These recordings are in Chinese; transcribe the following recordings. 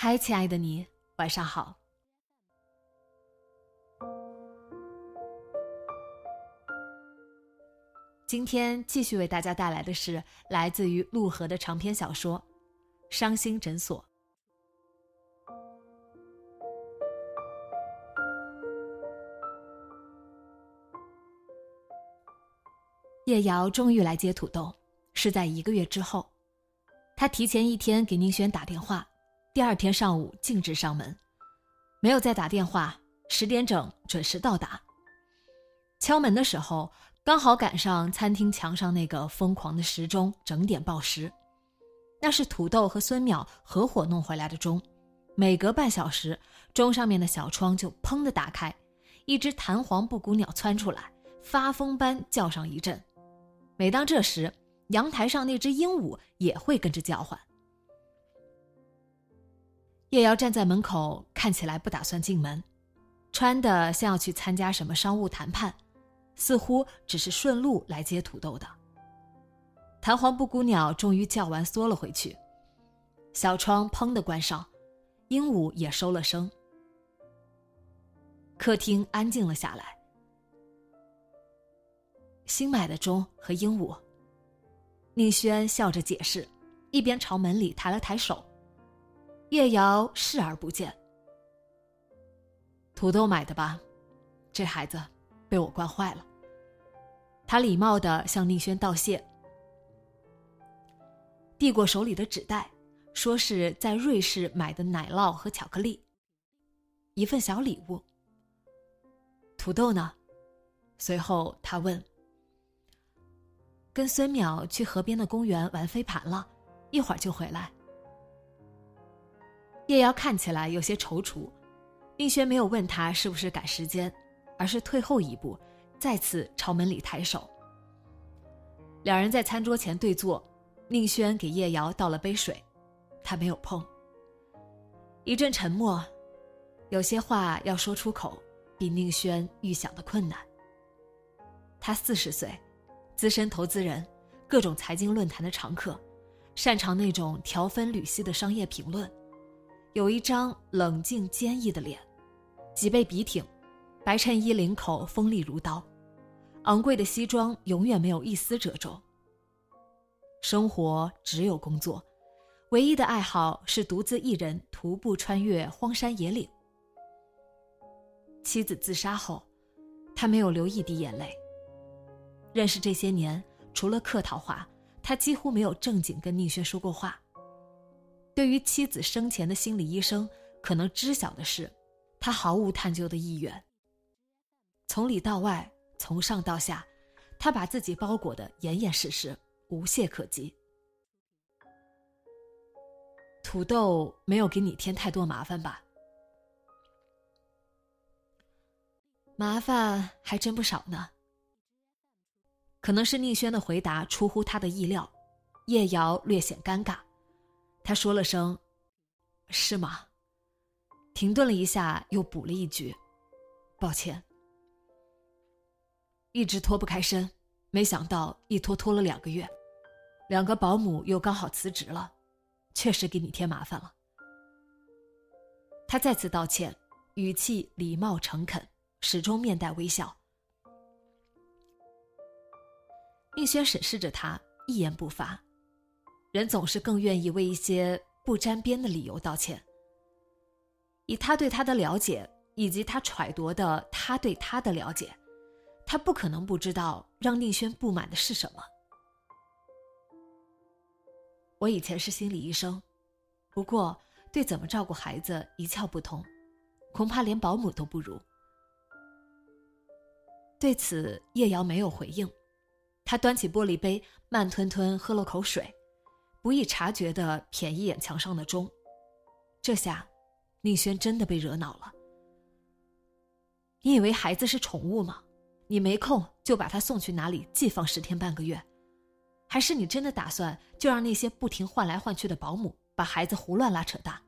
嗨，亲爱的你，晚上好。今天继续为大家带来的是来自于陆河的长篇小说《伤心诊所》。叶瑶终于来接土豆，是在一个月之后。他提前一天给宁轩打电话。第二天上午径直上门，没有再打电话。十点整准时到达。敲门的时候，刚好赶上餐厅墙上那个疯狂的时钟整点报时。那是土豆和孙淼合伙弄回来的钟，每隔半小时，钟上面的小窗就砰的打开，一只弹簧布谷鸟窜出来，发疯般叫上一阵。每当这时，阳台上那只鹦鹉也会跟着叫唤。叶瑶站在门口，看起来不打算进门，穿的像要去参加什么商务谈判，似乎只是顺路来接土豆的。弹簧布谷鸟终于叫完，缩了回去，小窗砰的关上，鹦鹉也收了声。客厅安静了下来。新买的钟和鹦鹉，宁轩笑着解释，一边朝门里抬了抬手。叶瑶视而不见。土豆买的吧？这孩子被我惯坏了。他礼貌的向宁轩道谢，递过手里的纸袋，说是在瑞士买的奶酪和巧克力，一份小礼物。土豆呢？随后他问：“跟孙淼去河边的公园玩飞盘了，一会儿就回来。”叶瑶看起来有些踌躇，宁轩没有问他是不是赶时间，而是退后一步，再次朝门里抬手。两人在餐桌前对坐，宁轩给叶瑶倒了杯水，他没有碰。一阵沉默，有些话要说出口，比宁轩预想的困难。他四十岁，资深投资人，各种财经论坛的常客，擅长那种条分缕析的商业评论。有一张冷静坚毅的脸，脊背笔挺，白衬衣领口锋利如刀，昂贵的西装永远没有一丝褶皱。生活只有工作，唯一的爱好是独自一人徒步穿越荒山野岭。妻子自杀后，他没有流一滴眼泪。认识这些年，除了客套话，他几乎没有正经跟宁轩说过话。对于妻子生前的心理医生可能知晓的事，他毫无探究的意愿。从里到外，从上到下，他把自己包裹的严严实实，无懈可击。土豆没有给你添太多麻烦吧？麻烦还真不少呢。可能是宁轩的回答出乎他的意料，叶瑶略显尴尬。他说了声：“是吗？”停顿了一下，又补了一句：“抱歉。”一直脱不开身，没想到一拖拖了两个月，两个保姆又刚好辞职了，确实给你添麻烦了。他再次道歉，语气礼貌诚恳，始终面带微笑。宁轩审视着他，一言不发。人总是更愿意为一些不沾边的理由道歉。以他对他的了解，以及他揣度的他对他的了解，他不可能不知道让宁轩不满的是什么。我以前是心理医生，不过对怎么照顾孩子一窍不通，恐怕连保姆都不如。对此，叶瑶没有回应，他端起玻璃杯，慢吞吞喝了口水，不易察觉的瞥一眼墙上的钟。这下，宁轩真的被惹恼了。你以为孩子是宠物吗？你没空就把他送去哪里寄放十天半个月？还是你真的打算就让那些不停换来换去的保姆把孩子胡乱拉扯大？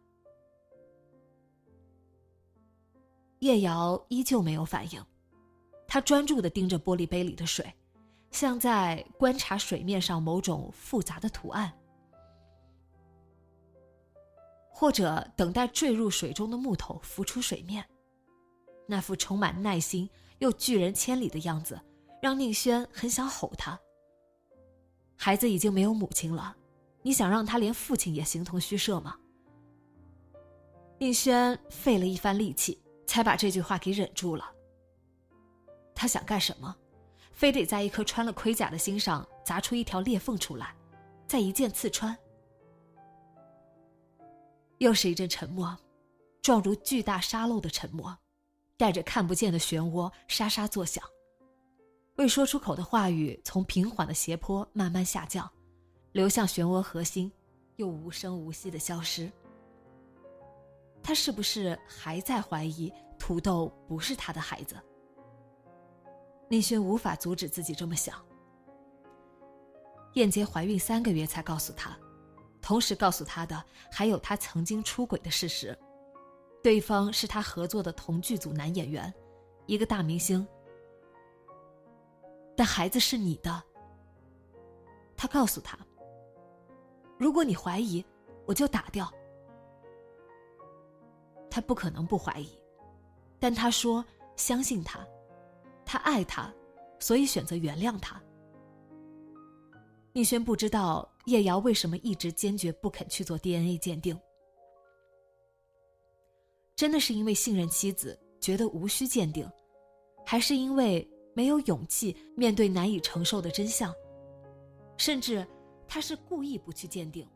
叶瑶依旧没有反应。他专注的盯着玻璃杯里的水，像在观察水面上某种复杂的图案，或者等待坠入水中的木头浮出水面。那副充满耐心又拒人千里的样子，让宁轩很想吼他。孩子已经没有母亲了，你想让他连父亲也形同虚设吗？宁轩费了一番力气，才把这句话给忍住了。他想干什么？非得在一颗穿了盔甲的心上砸出一条裂缝出来，再一剑刺穿。又是一阵沉默，状如巨大沙漏的沉默，带着看不见的漩涡沙沙作响。未说出口的话语从平缓的斜坡慢慢下降，流向漩涡核心，又无声无息的消失。他是不是还在怀疑土豆不是他的孩子？宁轩无法阻止自己这么想。燕杰怀孕三个月才告诉他，同时告诉他的还有他曾经出轨的事实，对方是他合作的同剧组男演员，一个大明星。但孩子是你的。他告诉他，如果你怀疑，我就打掉。他不可能不怀疑，但他说相信他。他爱他，所以选择原谅他。宁轩不知道叶瑶为什么一直坚决不肯去做 DNA 鉴定，真的是因为信任妻子，觉得无需鉴定，还是因为没有勇气面对难以承受的真相？甚至他是故意不去鉴定，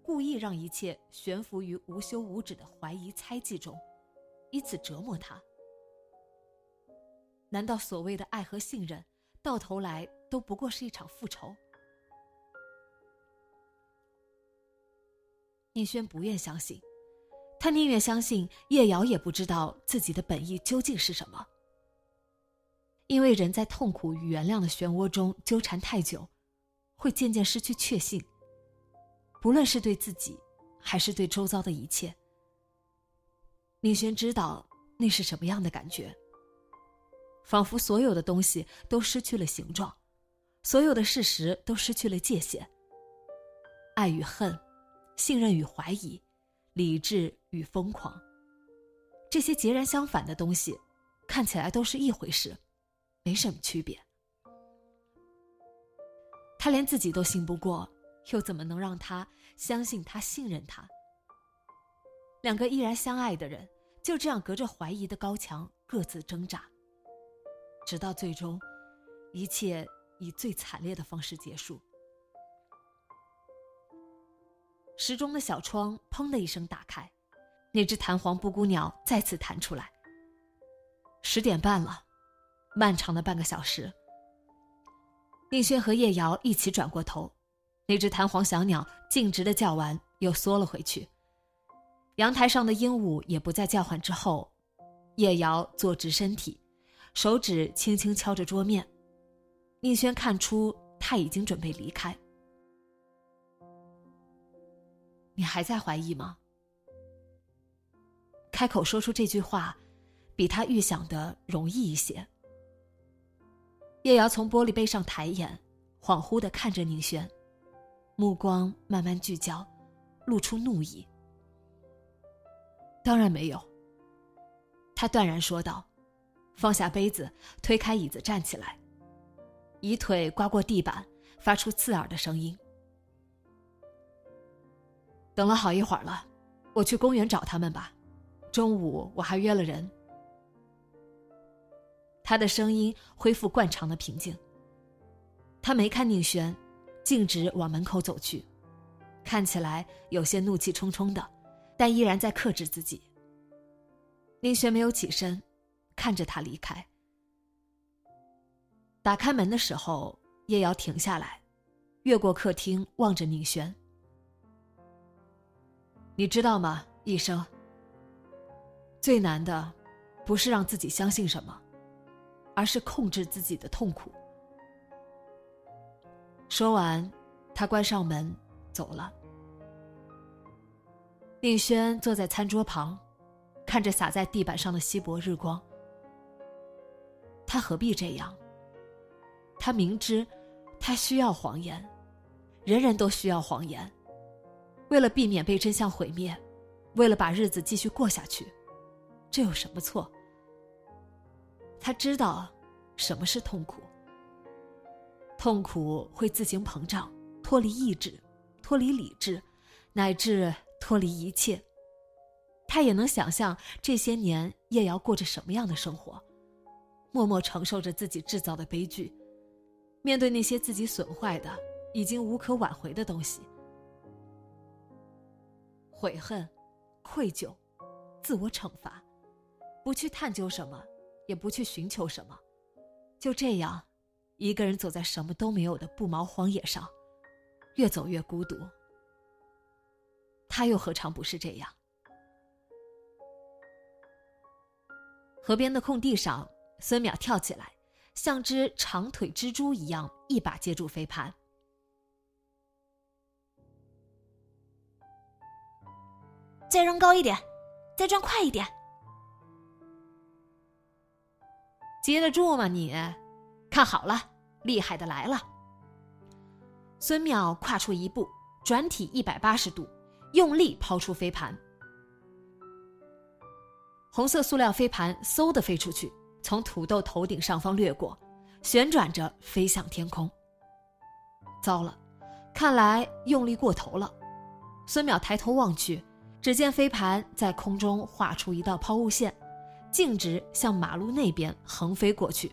故意让一切悬浮于无休无止的怀疑猜忌中，以此折磨他。难道所谓的爱和信任，到头来都不过是一场复仇？宁轩不愿相信，他宁愿相信叶瑶也不知道自己的本意究竟是什么。因为人在痛苦与原谅的漩涡中纠缠太久，会渐渐失去确信。不论是对自己，还是对周遭的一切，宁轩知道那是什么样的感觉。仿佛所有的东西都失去了形状，所有的事实都失去了界限。爱与恨，信任与怀疑，理智与疯狂，这些截然相反的东西，看起来都是一回事，没什么区别。他连自己都信不过，又怎么能让他相信他、信任他？两个依然相爱的人，就这样隔着怀疑的高墙各自挣扎。直到最终，一切以最惨烈的方式结束。时钟的小窗“砰”的一声打开，那只弹簧布谷鸟再次弹出来。十点半了，漫长的半个小时。宁轩和叶瑶一起转过头，那只弹簧小鸟径直的叫完，又缩了回去。阳台上的鹦鹉也不再叫唤之后，叶瑶坐直身体。手指轻轻敲着桌面，宁轩看出他已经准备离开。你还在怀疑吗？开口说出这句话，比他预想的容易一些。叶瑶从玻璃杯上抬眼，恍惚的看着宁轩，目光慢慢聚焦，露出怒意。当然没有。他断然说道。放下杯子，推开椅子，站起来，以腿刮过地板，发出刺耳的声音。等了好一会儿了，我去公园找他们吧。中午我还约了人。他的声音恢复惯常的平静。他没看宁轩，径直往门口走去，看起来有些怒气冲冲的，但依然在克制自己。宁轩没有起身，看着他离开。打开门的时候，叶瑶停下来，越过客厅望着宁轩。你知道吗，医生？最难的，不是让自己相信什么，而是控制自己的痛苦。说完，他关上门，走了。宁轩坐在餐桌旁，看着洒在地板上的稀薄日光。他何必这样？他明知，他需要谎言，人人都需要谎言。为了避免被真相毁灭，为了把日子继续过下去，这有什么错？他知道什么是痛苦。痛苦会自行膨胀，脱离意志，脱离理智，乃至脱离一切。他也能想象这些年叶瑶过着什么样的生活，默默承受着自己制造的悲剧，面对那些自己损坏的、已经无可挽回的东西。悔恨、愧疚、自我惩罚，不去探究什么，也不去寻求什么，就这样，一个人走在什么都没有的不毛荒野上，越走越孤独。他又何尝不是这样？河边的空地上，孙淼跳起来，像只长腿蜘蛛一样，一把接住飞盘。再扔高一点，再转快一点。接得住吗你？看好了，厉害的来了！孙淼跨出一步，转体一百八十度，用力抛出飞盘。红色塑料飞盘嗖的飞出去，从土豆头顶上方掠过，旋转着飞向天空。糟了，看来用力过头了。孙淼抬头望去。只见飞盘在空中画出一道抛物线，径直向马路那边横飞过去。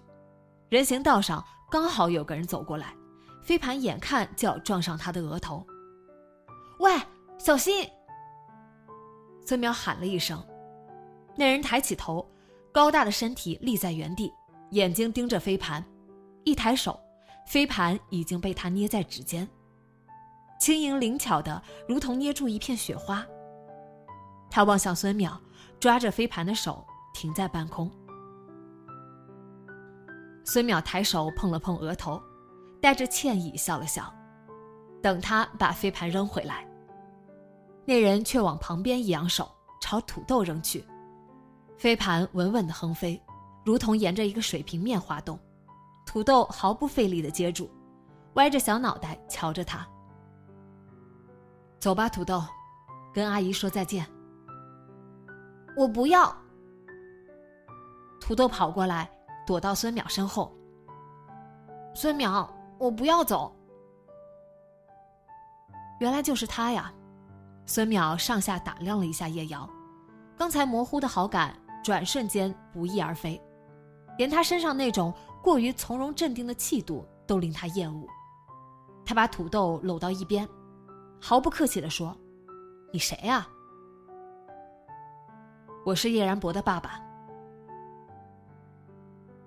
人行道上刚好有个人走过来，飞盘眼看就要撞上他的额头。喂，小心！孙淼喊了一声。那人抬起头，高大的身体立在原地，眼睛盯着飞盘。一抬手，飞盘已经被他捏在指尖，轻盈灵巧的，如同捏住一片雪花。他望向孙淼，抓着飞盘的手停在半空。孙淼抬手碰了碰额头，带着歉意笑了笑。等他把飞盘扔回来，那人却往旁边一扬手，朝土豆扔去。飞盘稳稳的横飞，如同沿着一个水平面滑动。土豆毫不费力的接住，歪着小脑袋瞧着他。走吧，土豆，跟阿姨说再见。我不要。土豆跑过来，躲到孙淼身后。孙淼，我不要走。原来就是他呀！孙淼上下打量了一下叶瑶，刚才模糊的好感，转瞬间不翼而飞，连他身上那种过于从容镇定的气度都令他厌恶。他把土豆搂到一边，毫不客气的说：“你谁呀？”我是叶然博的爸爸。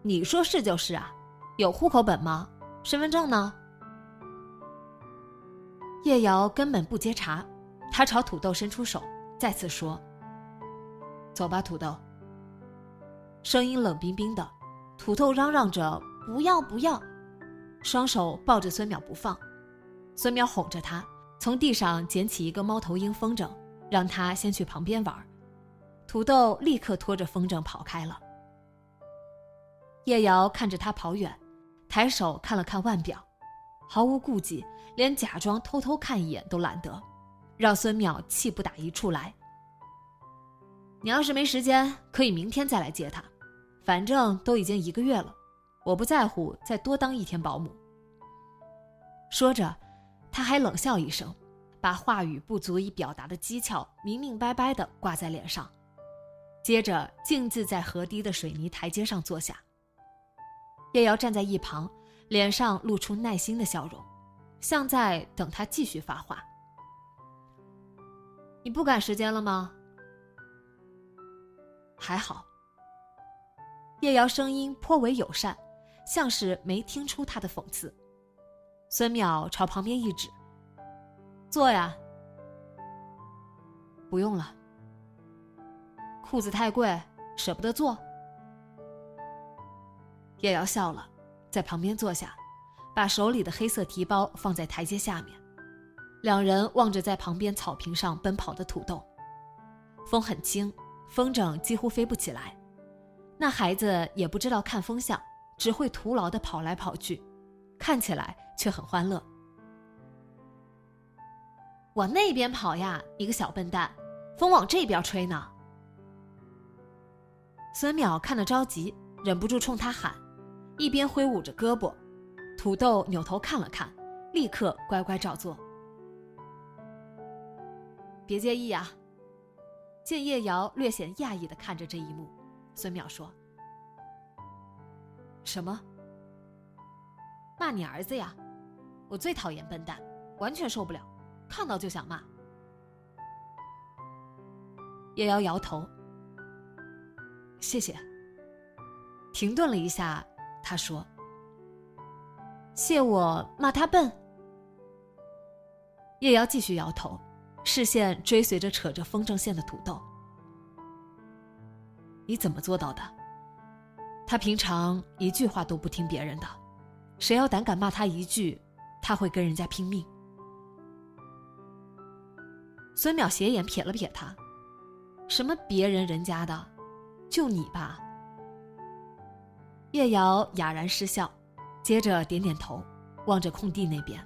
你说是就是啊，有户口本吗？身份证呢？叶瑶根本不接茬，他朝土豆伸出手，再次说：“走吧，土豆。”声音冷冰冰的，土豆嚷嚷着“不要不要”，双手抱着孙淼不放。孙淼哄着他，从地上捡起一个猫头鹰风筝，让他先去旁边玩。土豆立刻拖着风筝跑开了。叶瑶看着他跑远，抬手看了看腕表，毫无顾忌，连假装偷偷看一眼都懒得，让孙淼气不打一处来。你要是没时间，可以明天再来接他，反正都已经一个月了，我不在乎再多当一天保姆。说着，他还冷笑一声，把话语不足以表达的讥诮明明白白的挂在脸上，接着径自在河堤的水泥台阶上坐下。叶瑶站在一旁，脸上露出耐心的笑容，像在等他继续发话。你不赶时间了吗？还好。叶瑶声音颇为友善，像是没听出他的讽刺。孙淼朝旁边一指。坐呀，不用了。裤子太贵，舍不得坐。叶瑶笑了，在旁边坐下，把手里的黑色提包放在台阶下面。两人望着在旁边草坪上奔跑的土豆，风很轻，风筝几乎飞不起来。那孩子也不知道看风向，只会徒劳的跑来跑去，看起来却很欢乐。往那边跑呀，你个小笨蛋！风往这边吹呢。孙淼看得着急，忍不住冲他喊，一边挥舞着胳膊。土豆扭头看了看，立刻乖乖照做。别介意啊。见叶瑶略显讶异的看着这一幕，孙淼说：“什么？骂你儿子呀？我最讨厌笨蛋，完全受不了。”看到就想骂，叶瑶摇头。谢谢。停顿了一下，他说：“谢我骂他笨。”叶瑶继续摇头，视线追随着扯着风筝线的土豆。你怎么做到的？他平常一句话都不听别人的，谁要胆敢骂他一句，他会跟人家拼命。孙淼斜眼瞥了瞥他，什么别人人家的，就你吧。叶瑶哑然失笑，接着点点头，望着空地那边。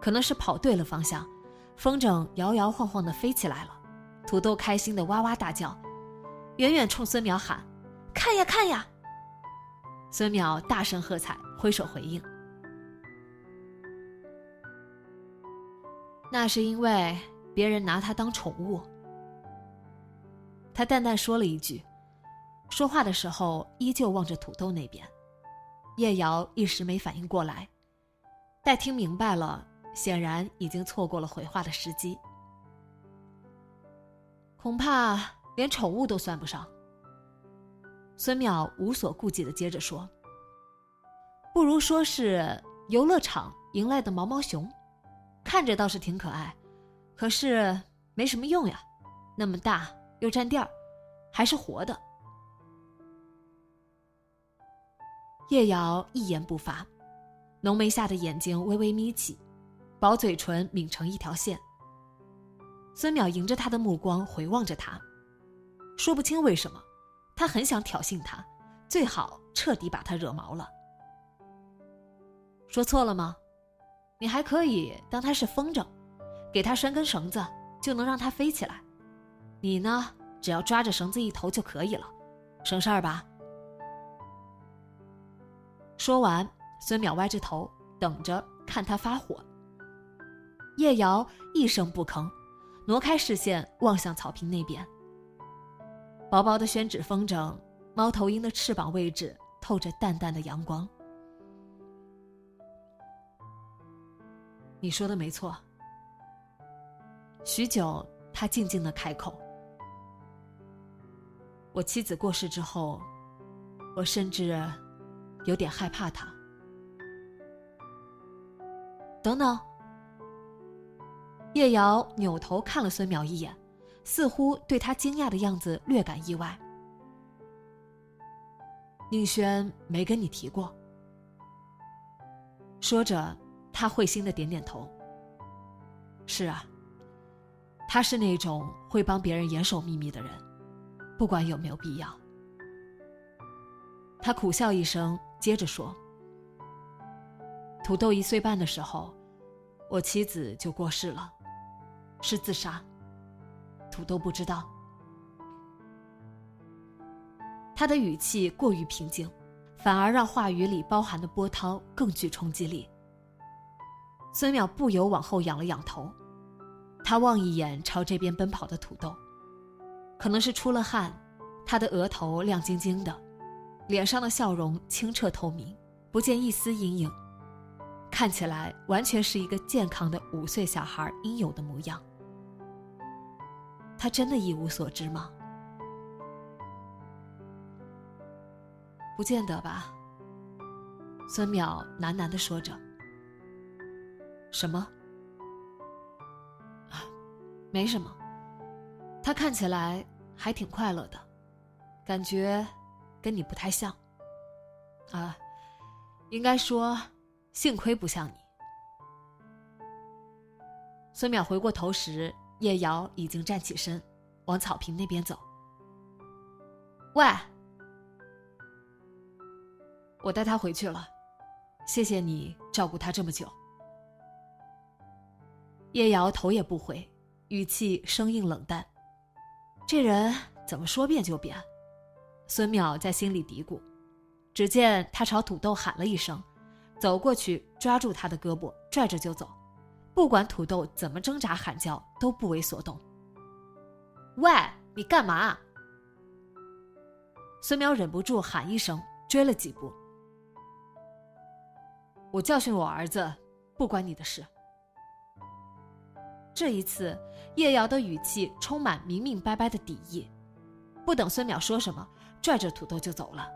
可能是跑对了方向，风筝摇摇晃晃的飞起来了，土豆开心的哇哇大叫，远远冲孙淼喊：“看呀看呀！”孙淼大声喝彩，挥手回应。那是因为。别人拿他当宠物，他淡淡说了一句，说话的时候依旧望着土豆那边。叶瑶一时没反应过来，待听明白了，显然已经错过了回话的时机。恐怕连宠物都算不上。孙淼无所顾忌的接着说：“不如说是游乐场迎来的毛毛熊，看着倒是挺可爱。”可是没什么用呀，那么大又占地儿，还是活的。叶瑶一言不发，浓眉下的眼睛微微眯起，薄嘴唇抿成一条线。孙淼迎着他的目光回望着他，说不清为什么，他很想挑衅他，最好彻底把他惹毛了。说错了吗？你还可以当他是风筝。给他拴根绳子，就能让它飞起来。你呢，只要抓着绳子一头就可以了，省事儿吧。说完，孙淼歪着头等着看他发火。叶瑶一声不吭，挪开视线望向草坪那边。薄薄的宣纸风筝，猫头鹰的翅膀位置透着淡淡的阳光。你说的没错。许久，他静静的开口：“我妻子过世之后，我甚至有点害怕她。”等等，叶瑶扭头看了孙淼一眼，似乎对他惊讶的样子略感意外。宁轩没跟你提过。说着，他会心的点点头。是啊。他是那种会帮别人严守秘密的人，不管有没有必要。他苦笑一声，接着说：“土豆一岁半的时候，我妻子就过世了，是自杀。土豆不知道。”他的语气过于平静，反而让话语里包含的波涛更具冲击力。孙淼不由往后仰了仰头。他望一眼朝这边奔跑的土豆，可能是出了汗，他的额头亮晶晶的，脸上的笑容清澈透明，不见一丝阴影，看起来完全是一个健康的五岁小孩应有的模样。他真的一无所知吗？不见得吧。孙淼喃喃的说着。什么？啊没什么，他看起来还挺快乐的，感觉跟你不太像。啊，应该说，幸亏不像你。孙淼回过头时，叶瑶已经站起身，往草坪那边走。喂，我带他回去了，谢谢你照顾他这么久。叶瑶头也不回。语气生硬冷淡，这人怎么说变就变？孙淼在心里嘀咕。只见他朝土豆喊了一声，走过去抓住他的胳膊，拽着就走。不管土豆怎么挣扎喊叫，都不为所动。喂，你干嘛？孙淼忍不住喊一声，追了几步。我教训我儿子，不关你的事。这一次，叶瑶的语气充满明明白白的敌意。不等孙淼说什么，拽着土豆就走了。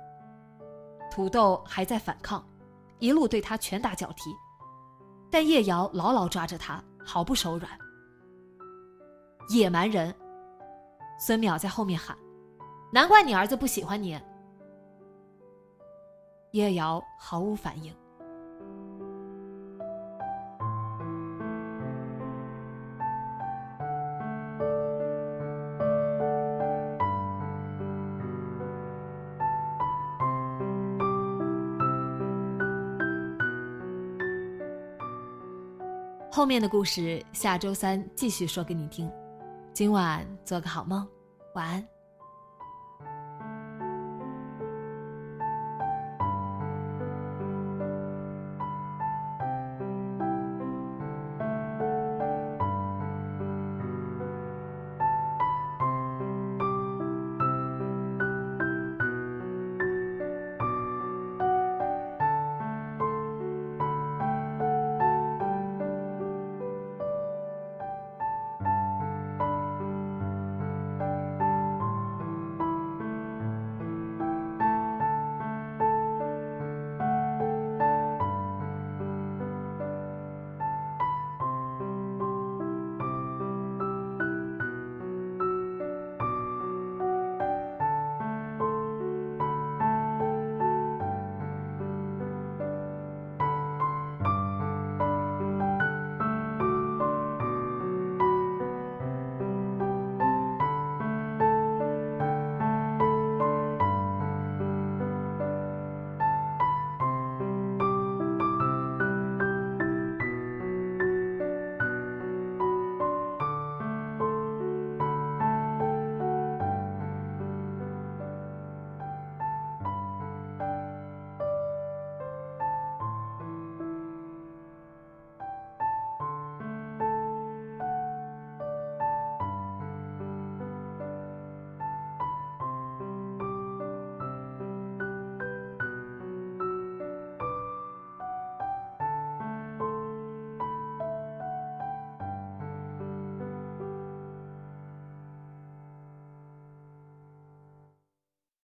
土豆还在反抗，一路对他拳打脚踢，但叶瑶牢牢抓着他，毫不手软。野蛮人！孙淼在后面喊：“难怪你儿子不喜欢你。”叶瑶毫无反应。后面的故事下周三继续说给你听，今晚做个好梦，晚安。